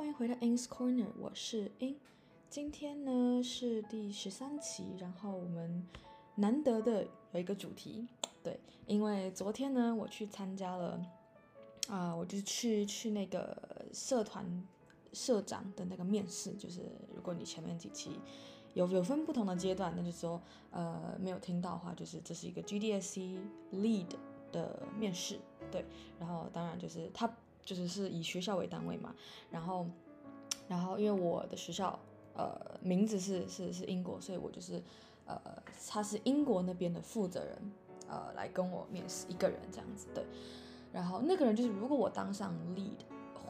欢迎回到 In's Corner，我是 In。今天呢是第十三期，然后我们难得的有一个主题，对，因为昨天呢我去参加了，啊、我就去去那个社团社长的那个面试，就是如果你前面几期有有分不同的阶段，那就说呃没有听到的话，就是这是一个 GDSC Lead 的面试，对，然后当然就是他。就是是以学校为单位嘛，然后，然后因为我的学校，呃，名字是是是英国，所以我就是，呃，他是英国那边的负责人，呃，来跟我面试一个人这样子，对，然后那个人就是如果我当上 lead，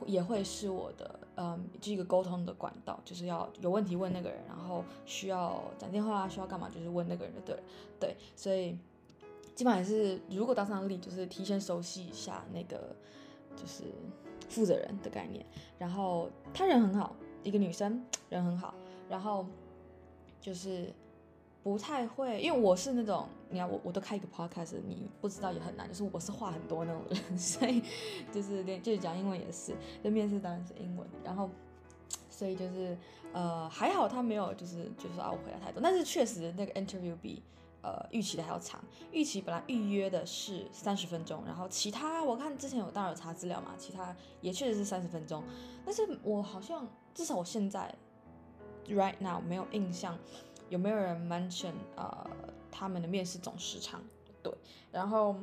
也会是我的，嗯，这个沟通的管道，就是要有问题问那个人，然后需要讲电话，需要干嘛，就是问那个人的，对，对，所以基本上也是如果当上 lead，就是提前熟悉一下那个。就是负责人的概念，然后他人很好，一个女生人很好，然后就是不太会，因为我是那种，你看我我都开一个 podcast，你不知道也很难，就是我是话很多那种人，所以就是连就是讲英文也是，那面试当然是英文，然后所以就是呃还好他没有就是就是说啊我回答太多，但是确实那个 interview 比。呃，预期的还要长，预期本来预约的是三十分钟，然后其他我看之前有当然有查资料嘛，其他也确实是三十分钟，但是我好像至少我现在 right now 没有印象有没有人 mention 呃他们的面试总时长，对，然后。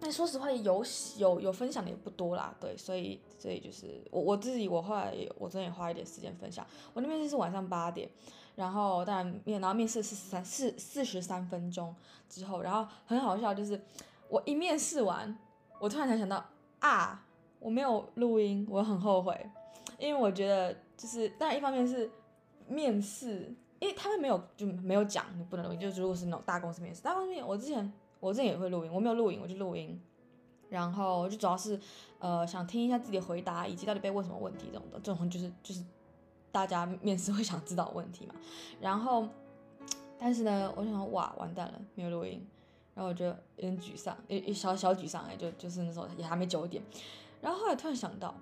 但说实话，有有有分享的也不多啦，对，所以所以就是我我自己，我后来我昨天也花一点时间分享。我那边就是晚上八点，然后当然面然后面试是三四四十三分钟之后，然后很好笑就是我一面试完，我突然才想到啊，我没有录音，我很后悔，因为我觉得就是当然一方面是面试，因为他们没有就没有讲你不能录音，就如果是那种大公司面试，大公司面我之前。我之前也会录音，我没有录音，我就录音，然后就主要是，呃，想听一下自己的回答，以及到底被问什么问题这种的，这种就是就是大家面试会想知道问题嘛。然后，但是呢，我想说哇，完蛋了，没有录音，然后我就有点沮丧，一一小小沮丧哎，就就是那时候也还没九点，然后后来突然想到。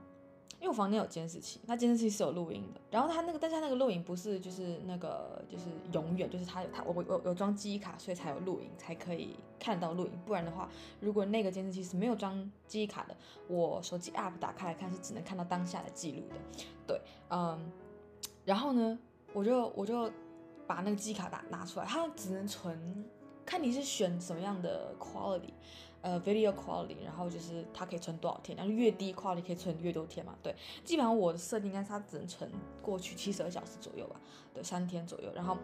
因为我房间有监视器，那监视器是有录音的。然后它那个，但是它那个录影不是就是那个就是永远，就是它有它我我有装记忆卡，所以才有录影，才可以看到录影。不然的话，如果那个监视器是没有装记忆卡的，我手机 app 打开来看是只能看到当下的记录的。对，嗯，然后呢，我就我就把那个机卡打拿出来，它只能存，看你是选什么样的 quality。呃，video quality，然后就是它可以存多少天，然后越低 quality 可以存越多天嘛。对，基本上我的设定应该是它只能存过去七十二小时左右吧，对，三天左右。然后，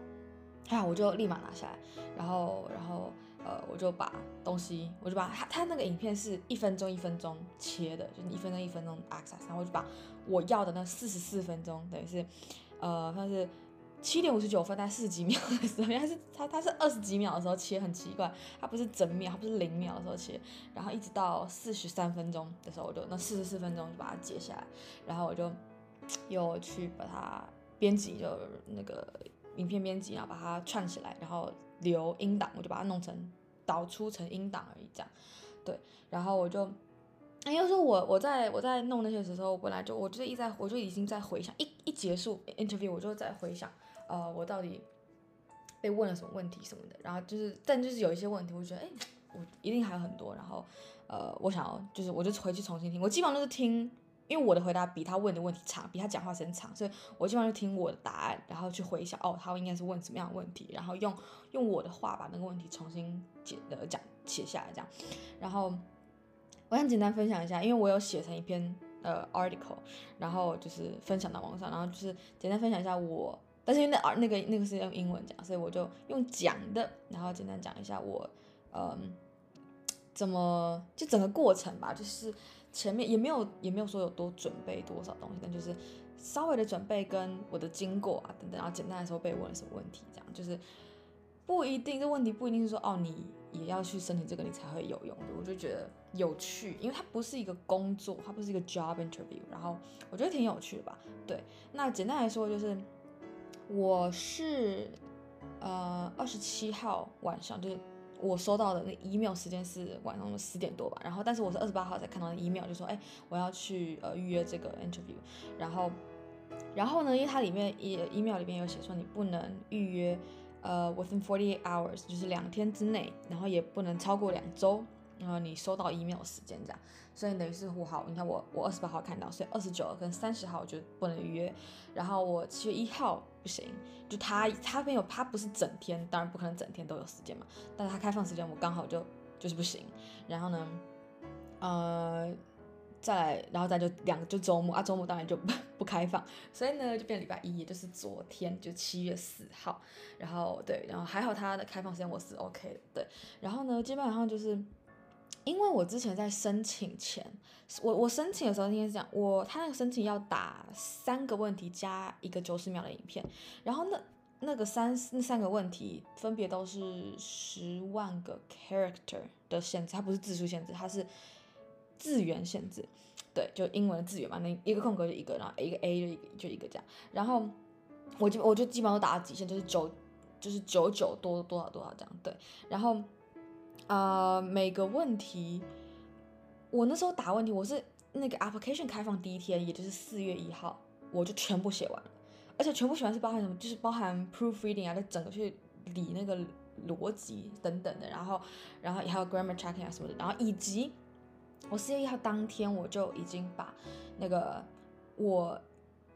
还好我就立马拿下来，然后，然后，呃，我就把东西，我就把它，它那个影片是一分钟一分钟切的，就是一分钟一分钟 access，然后我就把我要的那四十四分钟，等于是，呃，它是。七点五十九分，在四十几秒的时候，原来是它，它是二十几秒的时候切，很奇怪，它不是整秒，它不是零秒的时候切，然后一直到四十三分钟的时候，我就那四十四分钟就把它截下来，然后我就又去把它编辑，就那个影片编辑，然后把它串起来，然后留音档，我就把它弄成导出成音档而已，这样，对，然后我就。哎，要说我我在我在弄那些时候，本来就我就一在我就已经在回想，一结束 interview 我就在回想，呃，我到底被问了什么问题什么的，然后就是但就是有一些问题，我觉得哎，我一定还有很多，然后呃，我想要就是我就回去重新听，我基本上都是听，因为我的回答比他问的问题长，比他讲话时间长，所以我基本上就听我的答案，然后去回想哦，他应该是问什么样的问题，然后用用我的话把那个问题重新解呃讲写下来这样，然后。我想简单分享一下，因为我有写成一篇呃 article，然后就是分享到网上，然后就是简单分享一下我，但是因为那那个那个是用英文讲，所以我就用讲的，然后简单讲一下我嗯怎么就整个过程吧，就是前面也没有也没有说有多准备多少东西，但就是稍微的准备跟我的经过啊等等，然后简单来说被问了什么问题，这样就是不一定这问题不一定是说哦你。也要去申请这个，你才会有用的。我就觉得有趣，因为它不是一个工作，它不是一个 job interview。然后我觉得挺有趣的吧。对，那简单来说就是，我是呃二十七号晚上，就是我收到的那 email 时间是晚上的十点多吧。然后但是我是二十八号才看到的 email，就说哎我要去呃预约这个 interview。然后然后呢，因为它里面也 email 里面有写说你不能预约，呃，within forty eight hours，就是两天之内，然后也不能超过两周，然后你收到 email 时间这样。所以等于是我好，你看我我二十八号看到，所以二十九跟三十号就不能预约，然后我七月一号不行，就他他没有他不是整天，当然不可能整天都有时间嘛，但是他开放时间我刚好就就是不行，然后呢，呃，再来然后再就两个就周末啊，周末当然就不不开放，所以呢就变礼拜一，也就是昨天就七月四号，然后对，然后还好他的开放时间我是 OK 的，对，然后呢基本上就是。因为我之前在申请前，我我申请的时候应该是这样，我他那个申请要打三个问题加一个九十秒的影片，然后那那个三那三个问题分别都是十万个 character 的限制，它不是字数限制，它是字源限制，对，就英文的字源嘛，那一个空格就一个，然后一个 A 就一个就一个这样，然后我就我就基本上都打了极限，就是九就是九九多多少多少这样，对，然后。呃，每个问题，我那时候打问题，我是那个 application 开放第一天，也就是四月一号，我就全部写完了，而且全部写完是包含什么？就是包含 proofreading 啊，就整个去理那个逻辑等等的，然后，然后还有 grammar checking 啊什么的，然后以及我四月一号当天我就已经把那个我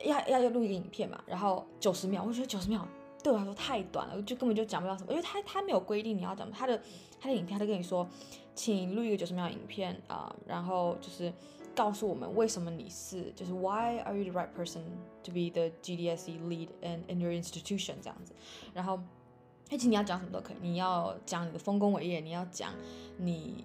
要要要录一个影片嘛，然后九十秒，我觉得九十秒。对我来说太短了，就根本就讲不了什么，因为他他没有规定你要讲，他的他的影片他就跟你说，请录一个九十秒影片啊、然后就是告诉我们为什么你是，就是 Why are you the right person to be the GDSE lead in in your institution 这样子，然后，而且你要讲什么都可以，你要讲你的丰功伟业，你要讲你。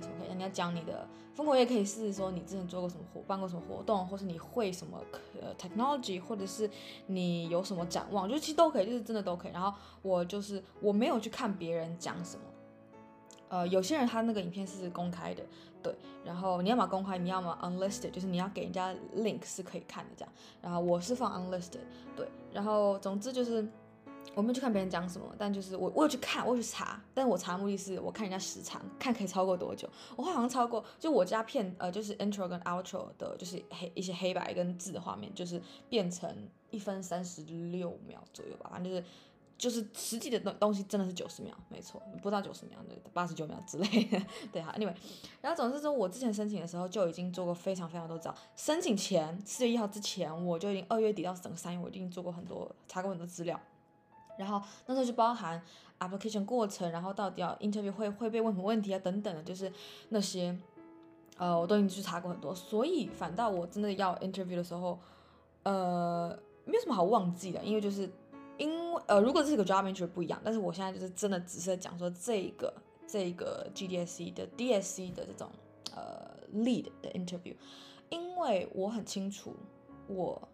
OK，你要讲你的风格，也可以试试说你之前做过什么活，办过什么活动，或是你会什么呃 technology，或者是你有什么展望，就其实都可以，就是真的都可以。然后我就是我没有去看别人讲什么，呃，有些人他那个影片是公开的，对，然后你要么公开，你要么 unlisted，就是你要给人家 link 是可以看的这样。然后我是放 unlisted，对，然后总之就是。我没有去看别人讲什么，但就是我，我有去看，我有去查，但我查的目的是我看人家时长，看可以超过多久。我好像超过，就我家片，呃，就是 intro 跟 outro 的，就是黑一些黑白跟字的画面，就是变成一分三十六秒左右吧，反正就是就是实际的东东西真的是九十秒，没错，不到九十秒，八十九秒之类的。对哈，anyway，然后总之说，我之前申请的时候就已经做过非常非常多招，申请前四月一号之前，我就已经二月底到整个三月，我已经做过很多，查过很多资料。然后那时候就包含 application 过程，然后到底要 interview 会会被问什么问题啊等等的，就是那些，呃，我都已经去查过很多，所以反倒我真的要 interview 的时候，呃，没有什么好忘记的，因为就是因为呃，如果这是个 job interview 不一样，但是我现在就是真的只是在讲说这个这个 GDSE 的 DSE 的这种呃 lead 的 interview，因为我很清楚我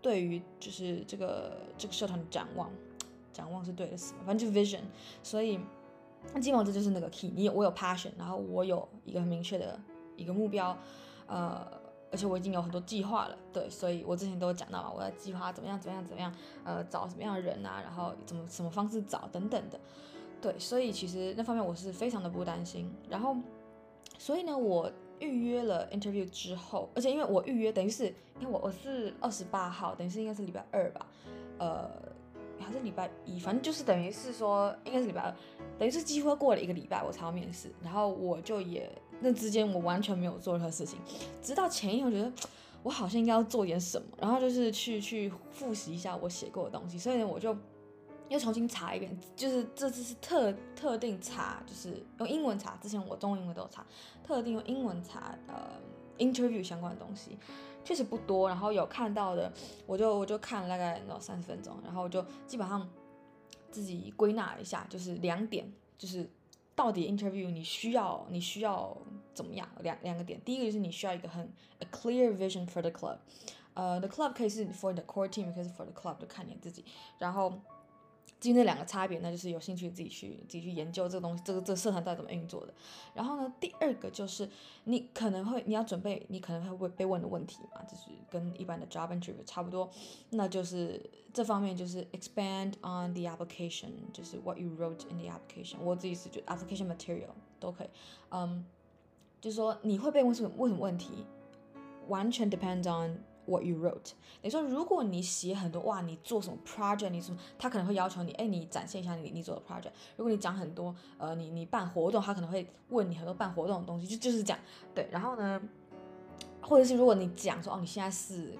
对于就是这个这个社团的展望。展望是对的，反正就是 vision，所以那基本上这就是那个 key。你有我有 passion，然后我有一个很明确的一个目标，呃，而且我已经有很多计划了，对，所以我之前都有讲到嘛，我要计划怎么样怎么样怎么样，呃，找什么样的人啊，然后怎么什么方式找等等的，对，所以其实那方面我是非常的不担心。然后，所以呢，我预约了 interview 之后，而且因为我预约等于是，因为我我是二十八号，等于是应该是礼拜二吧，呃。还是礼拜一，反正就是等于是说，应该是礼拜二，等于是几乎过了一个礼拜我才要面试，然后我就也那之间我完全没有做任何事情，直到前一天我觉得我好像应该要做点什么，然后就是去去复习一下我写过的东西，所以呢我就又重新查一遍，就是这次是特特定查，就是用英文查，之前我中文英文都有查，特定用英文查呃 interview 相关的东西。确实不多，然后有看到的，我就我就看了大概有三十分钟，然后我就基本上自己归纳一下，就是两点，就是到底 interview 你需要你需要怎么样，两两个点，第一个就是你需要一个很 a clear vision for the club，呃，the club 可以是 for the core team，可以是 for the club，就看你自己，然后。至于那两个差别，那就是有兴趣自己去自己去研究这个东西，这个这个社团到底怎么运作的。然后呢，第二个就是你可能会你要准备你可能会被问的问题嘛，就是跟一般的 job interview 差不多。那就是这方面就是 expand on the application，就是 what you wrote in the application。我自己是觉得 application material 都可以。嗯，就是说你会被问什么问什么问题，完全 depends on what you wrote。你说，如果你写很多哇，你做什么 project，你什么，他可能会要求你，哎，你展现一下你你做的 project。如果你讲很多，呃，你你办活动，他可能会问你很多办活动的东西，就就是这样。对，然后呢，或者是如果你讲说哦，你现在是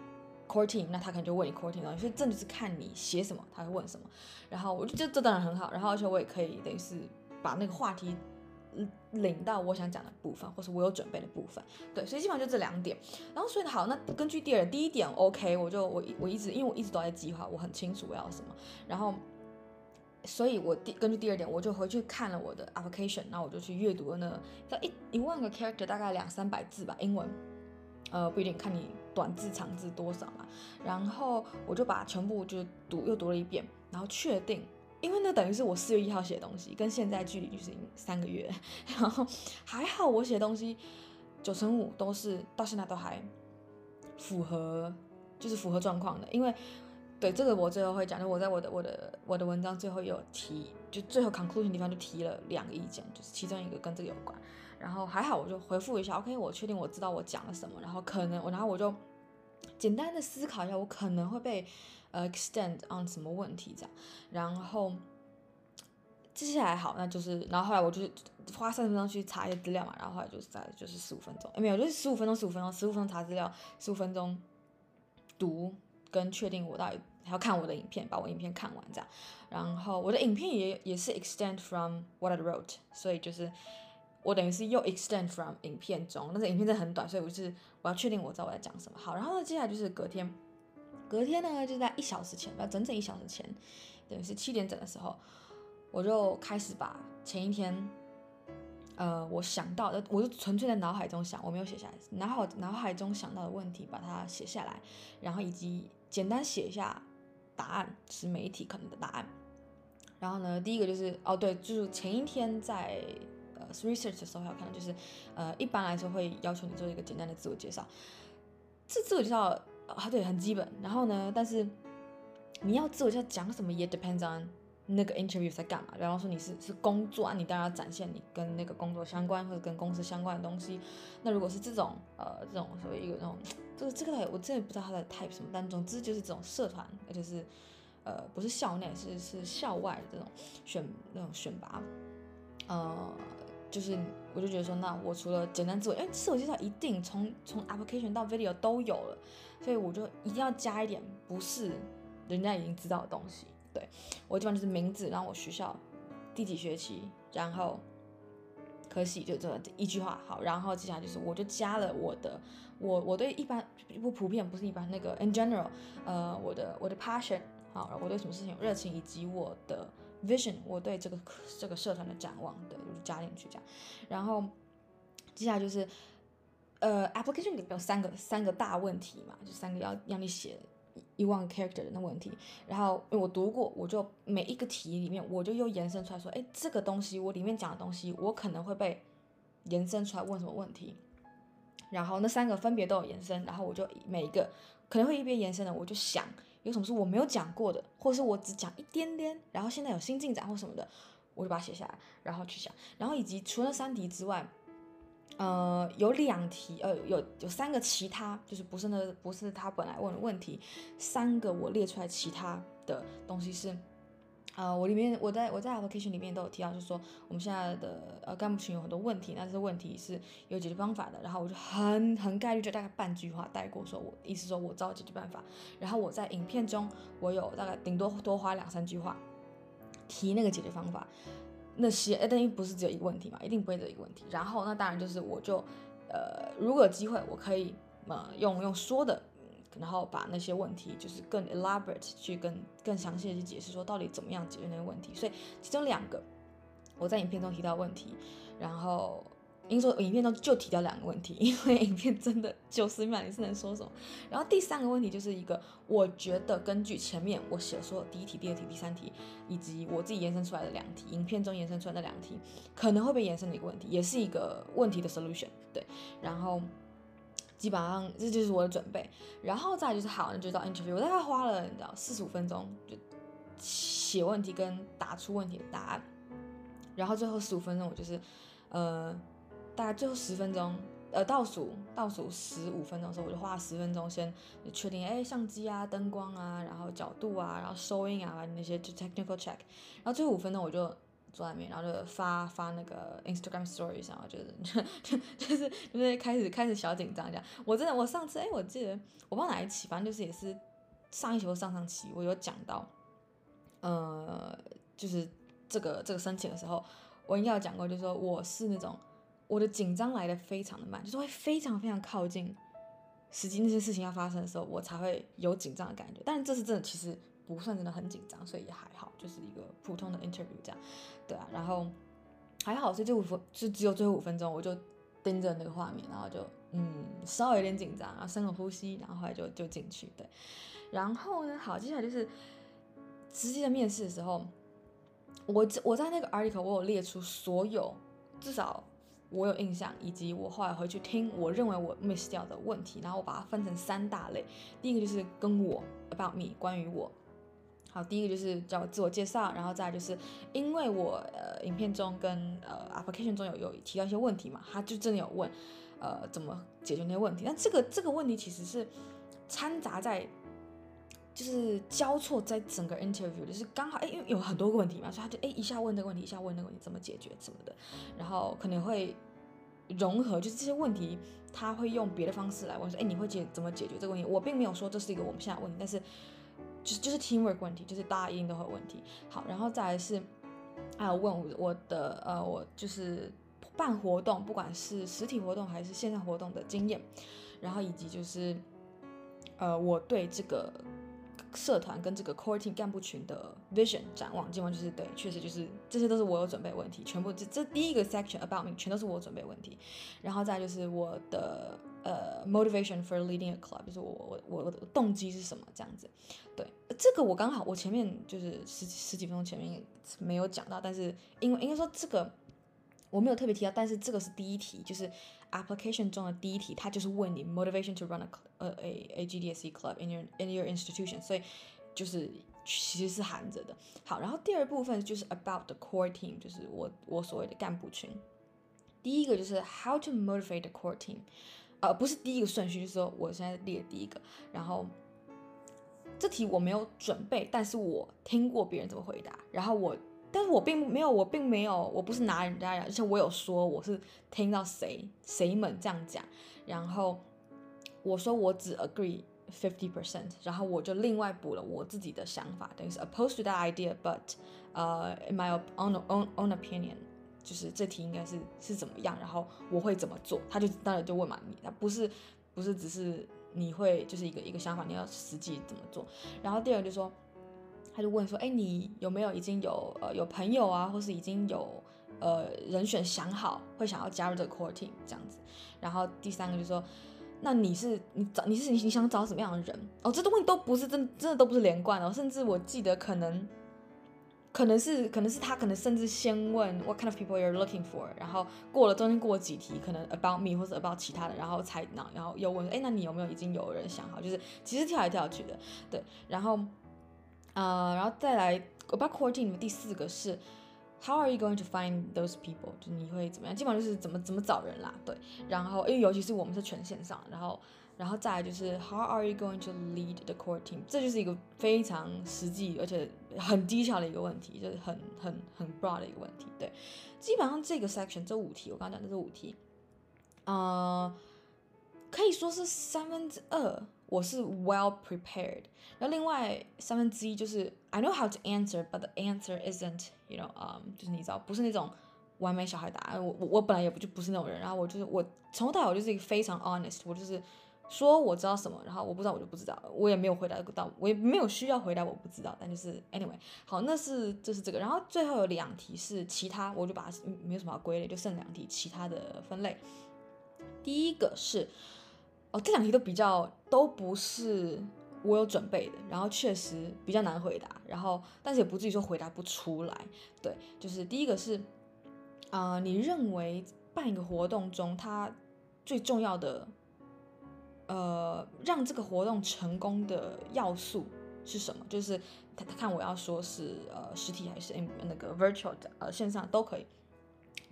core team，那他可能就问你 core team 的东西。所以这就是看你写什么，他会问什么。然后我就觉得这当然很好，然后而且我也可以等于是把那个话题。领到我想讲的部分，或是我有准备的部分，对，所以基本上就这两点。然后所以好，那根据第二第一点，OK，我就我我一直因为我一直都在计划，我很清楚我要什么。然后，所以我第根据第二点，我就回去看了我的 application，然后我就去阅读了那在一一万个 character，大概两三百字吧，英文，呃，不一定看你短字长字多少嘛。然后我就把全部就读又读了一遍，然后确定。因为那等于是我四月一号写的东西，跟现在距离就是三个月，然后还好我写的东西九成五都是到现在都还符合，就是符合状况的。因为对这个我最后会讲，就我在我的我的我的文章最后有提，就最后 conclusion 地方就提了两个意见，就是其中一个跟这个有关。然后还好我就回复一下，OK，我确定我知道我讲了什么，然后可能我然后我就简单的思考一下，我可能会被。呃，extend on 什么问题这样，然后接下来好，那就是，然后后来我就是花三十分钟去查一些资料嘛，然后后来就是在就是十五分钟，没有，就是十五分钟，十五分钟，十五分钟查资料，十五分钟读跟确定我到底还要看我的影片，把我影片看完这样，然后我的影片也也是 extend from what I wrote，所以就是我等于是又 extend from 影片中，但是影片真的很短，所以我是我要确定我知道我在讲什么。好，然后呢，接下来就是隔天。隔天呢，就在一小时前，要整整一小时前，等于是七点整的时候，我就开始把前一天，呃，我想到的，我就纯粹在脑海中想，我没有写下来，脑海脑海中想到的问题，把它写下来，然后以及简单写一下答案，是媒体可能的答案。然后呢，第一个就是，哦，对，就是前一天在呃 research 的时候要看，就是呃，一般来说会要求你做一个简单的自我介绍，这自我介绍。啊，对，很基本。然后呢，但是你要自我介绍讲什么也 depends on 那个 interview 在干嘛。比方说你是是工作啊，你当然要展现你跟那个工作相关或者跟公司相关的东西。那如果是这种呃这种所谓一个那种这个这个我真的不知道它的 type 什么，但总之就是这种社团，而且是呃不是校内是是校外的这种选那种选拔，呃。就是，我就觉得说，那我除了简单自我，因为自我介绍一定从从 application 到 video 都有了，所以我就一定要加一点不是人家已经知道的东西。对，我基本上就是名字，然后我学校第几学期，然后可喜就这一句话好，然后接下来就是我就加了我的我我对一般不普遍不是一般那个 in general，呃，我的我的 passion 好，我对什么事情有热情以及我的。vision，我对这个这个社团的展望，对，就是加进去这样。然后接下来就是，呃，application 里面有三个三个大问题嘛，就三个要让你写一万 character 的问题。然后因为我读过，我就每一个题里面，我就又延伸出来说，哎，这个东西我里面讲的东西，我可能会被延伸出来问什么问题。然后那三个分别都有延伸，然后我就每一个可能会一边延伸的，我就想。有什么是我没有讲过的，或者是我只讲一点点，然后现在有新进展或什么的，我就把它写下来，然后去想，然后以及除了三题之外，呃，有两题，呃，有有三个其他，就是不是那不是他本来问的问题，三个我列出来其他的东西是。呃，我里面我在我在 application 里面都有提到，就是说我们现在的呃干部群有很多问题，那这些问题是有解决方法的。然后我就很很概率就大概半句话带过，说我意思说我知道解决办法。然后我在影片中我有大概顶多多花两三句话提那个解决方法。那些哎，等于不是只有一个问题嘛，一定不会只有一个问题。然后那当然就是我就呃，如果有机会我可以呃用用说的。然后把那些问题就是更 elaborate 去跟更详细的去解释，说到底怎么样解决那个问题。所以其中两个我在影片中提到问题，然后因为说影片中就提到两个问题，因为影片真的九十秒你是能说什么。然后第三个问题就是一个我觉得根据前面我写说第一题、第二题、第三题，以及我自己延伸出来的两题，影片中延伸出来的两题可能会被延伸的一个问题，也是一个问题的 solution。对，然后。基本上这就是我的准备，然后再就是好，那就到 interview。我大概花了你知道四十五分钟就写问题跟答出问题的答案，然后最后十五分钟我就是呃大概最后十分钟呃倒数倒数十五分钟的时候，我就花了十分钟先确定，哎，相机啊、灯光啊，然后角度啊，然后收音啊那些就 technical check，然后最后五分钟我就坐在那边，然后就发发那个 Instagram story 上，我觉得就就就是就是开始开始小紧张这样。我真的我上次哎，我记得我不知道哪一期，反正就是也是上一期或上上期，我有讲到，呃，就是这个这个申请的时候，我应该有讲过，就是说我是那种。我的紧张来的非常的慢，就是会非常非常靠近实际那些事情要发生的时候，我才会有紧张的感觉。但是这次真的其实不算真的很紧张，所以也还好，就是一个普通的 interview 这样，对啊。然后还好，所以这五分就只有最后五分钟，我就盯着那个画面，然后就嗯稍微有点紧张，然后深个呼吸，然后后来就就进去，对。然后呢，好，接下来就是实际的面试的时候，我我在那个 article 我有列出所有至少。我有印象，以及我后来回去听，我认为我 miss 掉的问题，然后我把它分成三大类。第一个就是跟我 about me，关于我。好，第一个就是叫自我介绍，然后再就是因为我呃影片中跟呃 application 中有有提到一些问题嘛，他就真的有问呃怎么解决那些问题。但这个这个问题其实是掺杂在，就是交错在整个 interview，就是刚好哎，因为有很多个问题嘛，所以他就哎一下问这个问题，一下问那个问题怎么解决什么的，然后可能会融合，就是这些问题他会用别的方式来问说，哎，你会解怎么解决这个问题？我并没有说这是一个我们现在问题，但是就是就是 teamwork 问题，就是大家一定都会有问题。好，然后再来是还有问我我的呃，我就是办活动，不管是实体活动还是线上活动的经验，然后以及就是呃我对这个。社团跟这个 core team 干部群的 vision 展望，基本上就是对，确实就是这些都是我有准备问题，全部这这第一个 section about me 全都是我准备问题，然后再就是我的呃 motivation for leading a club，就是我我我的动机是什么这样子，对，这个我刚好我前面就是十十几分钟前面没有讲到，但是因为应该说这个我没有特别提到，但是这个是第一题，就是。Application 中的第一题，它就是问你 motivation to run a 呃 a a GDSE club in your in your institution，所以就是其实是含着的。好，然后第二部分就是 about the core team，就是我我所谓的干部群。第一个就是 how to motivate the core team，呃，不是第一个顺序，就是说我现在列第一个。然后这题我没有准备，但是我听过别人怎么回答，然后我。但是我并没有，我并没有，我不是拿人家，而且我有说我是听到谁谁们这样讲，然后我说我只 agree fifty percent，然后我就另外补了我自己的想法，等于是 opposed to that idea，but 呃、uh, in my own own own opinion，就是这题应该是是怎么样，然后我会怎么做，他就当然就问嘛你，他不是不是只是你会就是一个一个想法，你要实际怎么做，然后第二个就说。他就问说：“哎，你有没有已经有呃有朋友啊，或是已经有呃人选想好会想要加入这个 core team 这样子？”然后第三个就说：“那你是你找你是你想找什么样的人？哦，这东西都不是真真的都不是连贯哦，甚至我记得可能可能是可能是他可能甚至先问 What kind of people you're looking for？然后过了中间过了几题，可能 about me 或者 about 其他的，然后才然后然后又问：哎，那你有没有已经有人想好？就是其实跳来跳去的，对，然后。”呃，然后再来，about core team 第四个是，How are you going to find those people？就你会怎么样？基本上就是怎么怎么找人啦，对。然后，因为尤其是我们是全线上，然后，然后再来就是 How are you going to lead the core team？这就是一个非常实际而且很低效的一个问题，就是很很很 broad 的一个问题，对。基本上这个 section 这五题，我刚刚讲的这五题，呃，可以说是三分之二。我是 well prepared，然后另外三分之一就是 I know how to answer，but the answer isn't，you know，um，就是你知道不是那种完美小孩答案。我我我本来也不就不是那种人，然后我就是我从头到尾我就是一个非常 honest，我就是说我知道什么，然后我不知道我就不知道，我也没有回答到，我也没有需要回答我不知道，但就是 anyway，好，那是就是这个，然后最后有两题是其他，我就把它没有什么好归类，就剩两题其他的分类。第一个是。哦，这两题都比较都不是我有准备的，然后确实比较难回答，然后但是也不至于说回答不出来。对，就是第一个是，啊、呃，你认为办一个活动中，它最重要的，呃，让这个活动成功的要素是什么？就是他他看我要说是呃实体还是那个 virtual 的呃线上都可以。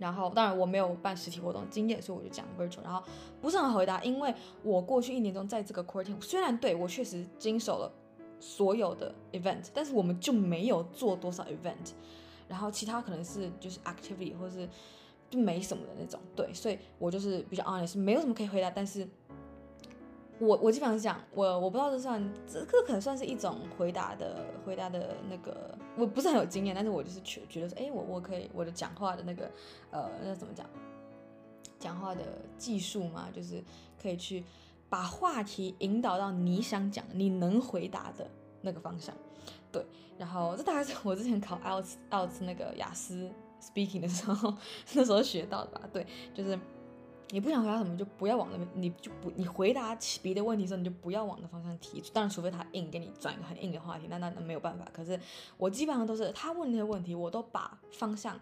然后当然我没有办实体活动经验，所以我就讲 virtual，然后不是很回答，因为我过去一年中在这个 quarantine，虽然对我确实经手了所有的 event，但是我们就没有做多少 event，然后其他可能是就是 activity 或是就没什么的那种，对，所以我就是比较 honest，没有什么可以回答，但是。我我基本上是这样，我我不知道这算这个可能算是一种回答的回答的那个，我不是很有经验，但是我就是觉觉得说，哎，我我可以我的讲话的那个呃那怎么讲，讲话的技术嘛，就是可以去把话题引导到你想讲你能回答的那个方向，对，然后这大概是我之前考 IELTS IELTS 那个雅思 speaking 的时候 那时候学到的吧，对，就是。你不想回答什么，就不要往那边，你就不，你回答别的问题的时候，你就不要往那方向提。当然，除非他硬给你转一个很硬的话题，那那那没有办法。可是我基本上都是他问那些问题，我都把方向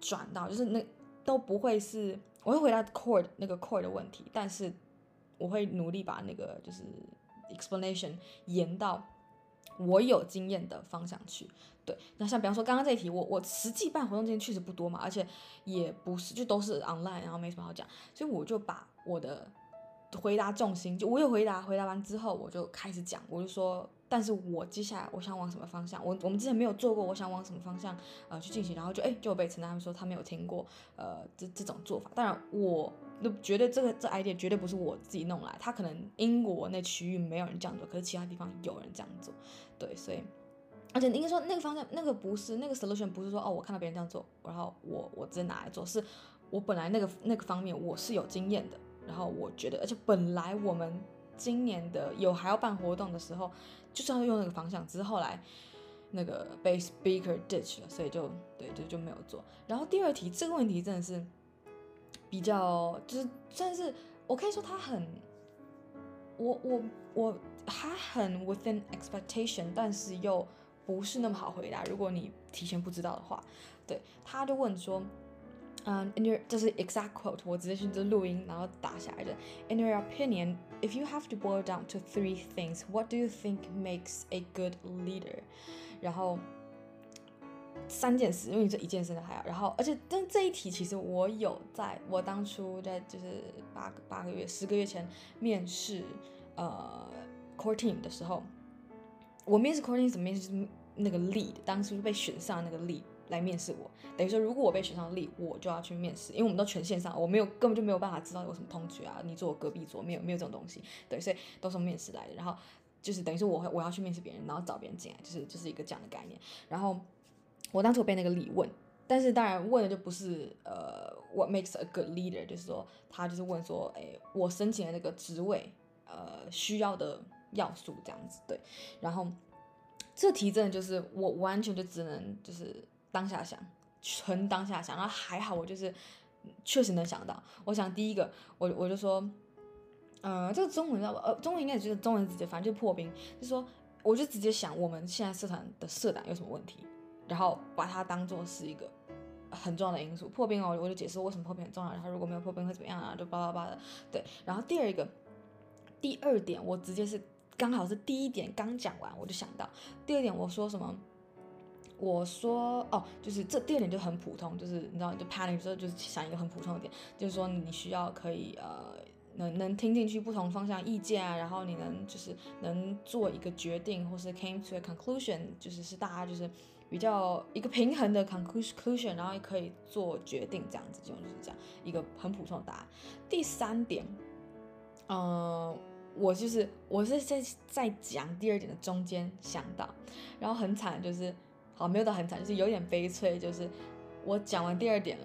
转到，就是那都不会是，我会回答 core 那个 core 的问题，但是我会努力把那个就是 explanation 延到我有经验的方向去。对，那像比方说刚刚这一题，我我实际办活动经验确实不多嘛，而且也不是就都是 online，然后没什么好讲，所以我就把我的回答重心，就我有回答，回答完之后我就开始讲，我就说，但是我接下来我想往什么方向，我我们之前没有做过，我想往什么方向呃去进行，然后就哎就被陈丹他们说他没有听过呃这这种做法，当然我都觉得这个这 idea 绝对不是我自己弄来，他可能英国那区域没有人这样做，可是其他地方有人这样做，对，所以。而且应该说那个方向，那个不是那个 solution，不是说哦，我看到别人这样做，然后我我直接拿来做，是我本来那个那个方面我是有经验的，然后我觉得，而且本来我们今年的有还要办活动的时候，就是要用那个方向，只是后来那个被 speaker ditch 了，所以就对就就没有做。然后第二题这个问题真的是比较就是算是我可以说他很，我我我他很 within expectation，但是又。不是那么好回答。如果你提前不知道的话，对，他就问说，嗯、um,，in your 这是 exact quote，我直接去这录音，然后打下来的。In your opinion, if you have to boil down to three things, what do you think makes a good leader？然后三件事，因为你这一件事的还要，然后而且但这一题其实我有在我当初在就是八个八个月十个月前面试呃 core team 的时候。我面试 core team 什么面试？那个 lead，当初被选上那个 lead 来面试我。等于说，如果我被选上 lead，我就要去面试，因为我们都全线上，我没有根本就没有办法知道有什么通知啊，你坐我隔壁桌，没有没有这种东西。对，所以都是面试来的。然后就是等于说我会我要去面试别人，然后找别人进来，就是就是一个这样的概念。然后我当初被那个问，但是当然问的就不是呃 what makes a good leader，就是说他就是问说，哎，我申请的那个职位呃需要的。要素这样子对，然后这题真的就是我完全就只能就是当下想，纯当下想，然后还好我就是确实能想到。我想第一个，我我就说，呃，这个中文知道吧？呃，中文应该也就是中文直接，反正就破冰，就说我就直接想我们现在社团的社长有什么问题，然后把它当做是一个很重要的因素。破冰哦，我就解释为什么破冰很重要，然后如果没有破冰会怎么样啊？就叭叭叭的。对，然后第二个，第二点我直接是。刚好是第一点刚讲完，我就想到第二点。我说什么？我说哦，就是这第二点就很普通，就是你知道，就 panic 之后就是想一个很普通的点，就是说你需要可以呃能能听进去不同方向意见啊，然后你能就是能做一个决定，或是 came to a conclusion，就是是大家就是比较一个平衡的 conclusion，然后也可以做决定这样子，就就是这样一个很普通的答案。第三点，嗯、我就是我是在在讲第二点的中间想到，然后很惨就是，好没有到很惨，就是有点悲催，就是我讲完第二点了，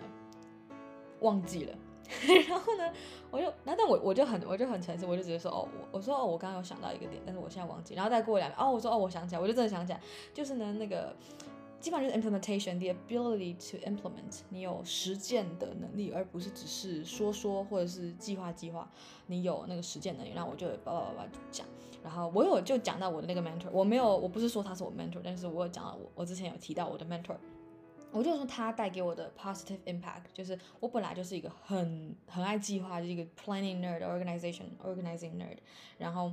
忘记了，然后呢，我就，那但我我就很我就很诚实，我就直接说哦，我我说哦，我刚刚有想到一个点，但是我现在忘记，然后再过两个，哦，我说哦，我想起来，我就真的想起来，就是呢那个。基本上就是 implementation，the ability to implement，你有实践的能力，而不是只是说说或者是计划计划，你有那个实践能力，然后我就叭叭叭叭讲，然后我有就讲到我的那个 mentor，我没有，我不是说他是我 mentor，但是我有讲到我，我之前有提到我的 mentor，我就说他带给我的 positive impact，就是我本来就是一个很很爱计划，就是一个 planning nerd，organization organizing nerd，然后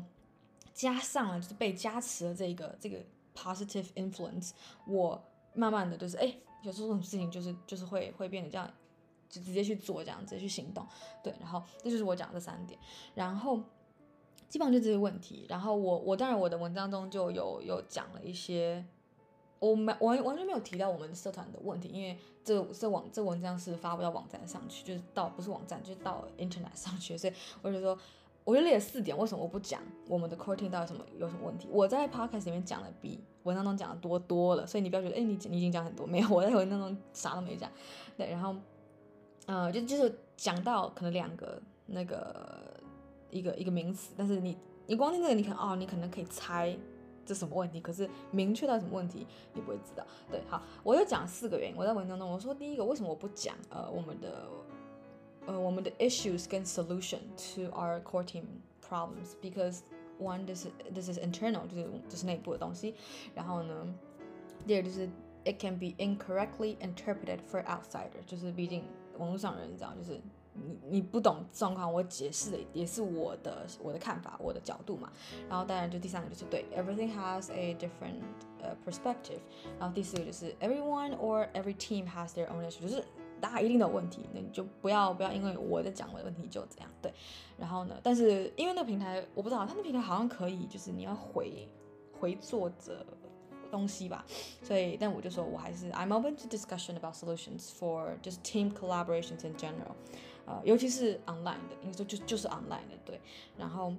加上了就是被加持了这个这个 positive influence，我。慢慢的就是，哎，有时候这种事情就是就是会会变得这样，就直接去做这样，直接去行动。对，然后这就是我讲的这三点，然后基本上就这些问题。然后我我当然我的文章中就有有讲了一些，我没完完全没有提到我们社团的问题，因为这这网这文章是发布到网站上去，就是到不是网站，就是到 internet 上去，所以我就说。我就列了四点，为什么我不讲我们的 core team 到底什么有什么问题？我在 podcast 里面讲的比文章中讲的多多了，所以你不要觉得，哎，你你已经讲很多，没有，我在文章中啥都没讲。对，然后，呃，就就是讲到可能两个那个一个一个名词，但是你你光听这个，你可能哦，你可能可以猜这什么问题，可是明确到什么问题你不会知道。对，好，我又讲四个原因。我在文章中我说第一个，为什么我不讲呃我们的。呃，我们的 issues 跟 solution to our core team problems because one this this is internal 就是就是内部的东西，然后呢，第二就是 it can be incorrectly interpreted for outsider，就是毕竟网络上人你知道，就是你你不懂状况，我解释的也是我的我的看法，我的角度嘛。然后当然就第三个就是对 everything has a different、uh, perspective，然后第四个就是 everyone or every team has their own issue，就是。大家一定都有问题，那你就不要不要因为我在讲我的问题就这样对。然后呢，但是因为那个平台我不知道，他那平台好像可以，就是你要回回作者东西吧。所以，但我就说我还是 I'm open to discussion about solutions for just team collaborations in general，呃，尤其是 online 的，应该说就就是 online 的对。然后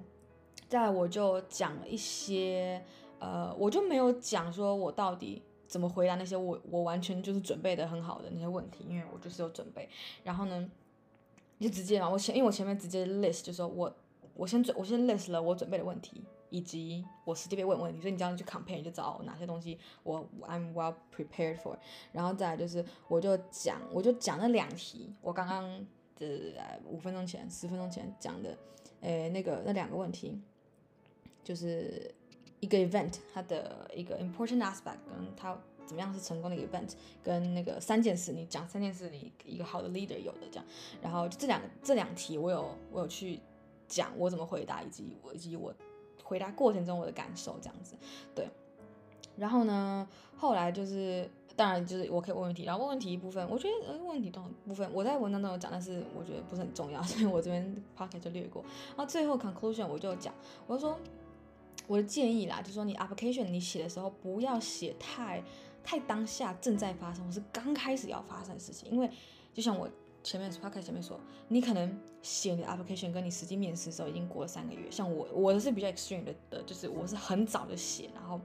再来我就讲了一些，呃，我就没有讲说我到底。怎么回答那些我我完全就是准备的很好的那些问题，因为我就是有准备。然后呢，就直接嘛，我前因为我前面直接 list 就说我我先准我先 list 了我准备的问题，以及我实际被问问题，所以你这样去 compare 你就找哪些东西我 I'm well prepared for。然后再来就是我就讲我就讲了两题，我刚刚这五分钟前十分钟前讲的，诶那个那两个问题就是。一个 event 它的一个 important aspect，跟它怎么样是成功的一个 event，跟那个三件事，你讲三件事，你一个好的 leader 有的这样，然后这两个这两题我有我有去讲我怎么回答，以及我以及我回答过程中我的感受这样子，对，然后呢，后来就是当然就是我可以问问题，然后问问题一部分，我觉得呃问题都很部分我在文章中有讲，但是我觉得不是很重要，所以我这边 pocket 就略过，然后最后 conclusion 我就讲，我就说。我的建议啦，就是说你 application 你写的时候不要写太太当下正在发生或是刚开始要发生的事情，因为就像我前面开始前面说，你可能写你的 application 跟你实际面试的时候已经过了三个月，像我我的是比较 extreme 的的，就是我是很早就写，然后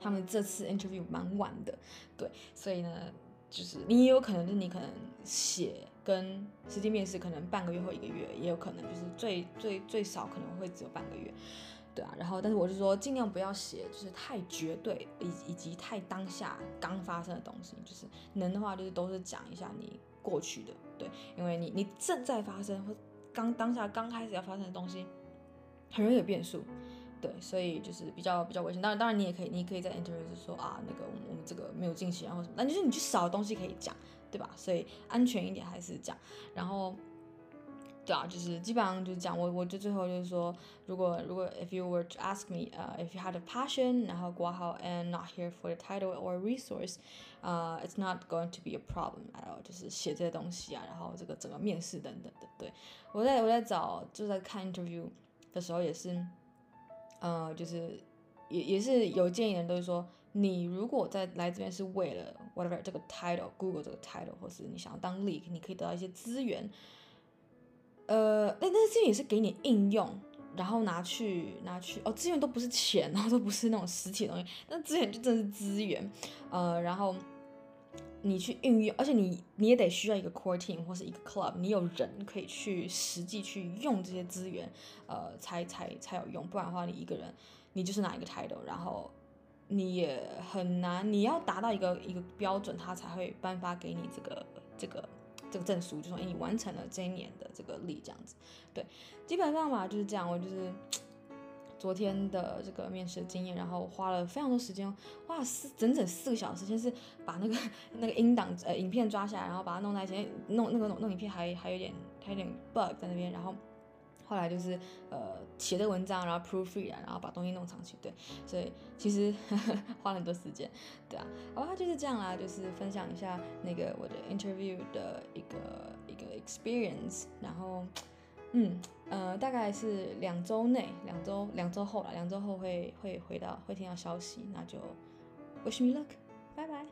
他们这次 interview 蛮晚的，对，所以呢，就是你也有可能是你可能写跟实际面试可能半个月或一个月，也有可能就是最最最少可能会只有半个月。对啊，然后但是我是说，尽量不要写，就是太绝对，以以及太当下刚发生的东西，就是能的话，就是都是讲一下你过去的，对，因为你你正在发生或刚当下刚开始要发生的东西，很容易有变数，对，所以就是比较比较危险。当然，当然你也可以，你可以在 interview 就说啊，那个我们我们这个没有进行啊或什么，那就是你去少东西可以讲，对吧？所以安全一点还是讲，然后。对啊，就是基本上就是讲我，我就最后就是说，如果如果 if you were to ask me，呃、uh,，if you had a passion，然后挂号 and not here for the title or resource，呃、uh,，it's not going to be a problem at all，就是写这些东西啊，然后这个整个面试等等的，对，我在我在找就在看 interview 的时候也是，呃，就是也也是有建议的人都是说，你如果在来这边是为了 whatever 这个 title，Google 这个 title，或是你想要当 lead，你可以得到一些资源。呃，那那资源也是给你应用，然后拿去拿去哦，资源都不是钱，然后都不是那种实体的东西，那资源就真的是资源，呃，然后你去运用，而且你你也得需要一个 core team 或是一个 club，你有人可以去实际去用这些资源，呃，才才才有用，不然的话你一个人你就是拿一个 title，然后你也很难，你要达到一个一个标准，他才会颁发给你这个这个。这个证书就说，哎，你完成了这一年的这个力，这样子，对，基本上嘛就是这样。我就是昨天的这个面试的经验，然后花了非常多时间，哇，四整整四个小时，先是把那个那个音档呃影片抓下来，然后把它弄在一起，弄那个弄影片还还有点还有点 bug 在那边，然后后来就是呃写的文章，然后 proofread 啊，然后把东西弄上去，对，所以其实呵 呵花了很多时间，对啊，好吧，就是这样啦，就是分享一下那个我的 interview 的一个一个 experience，然后嗯呃大概是两周内，两周两周后了，两周后会会回到会听到消息，那就 wish me luck，拜拜。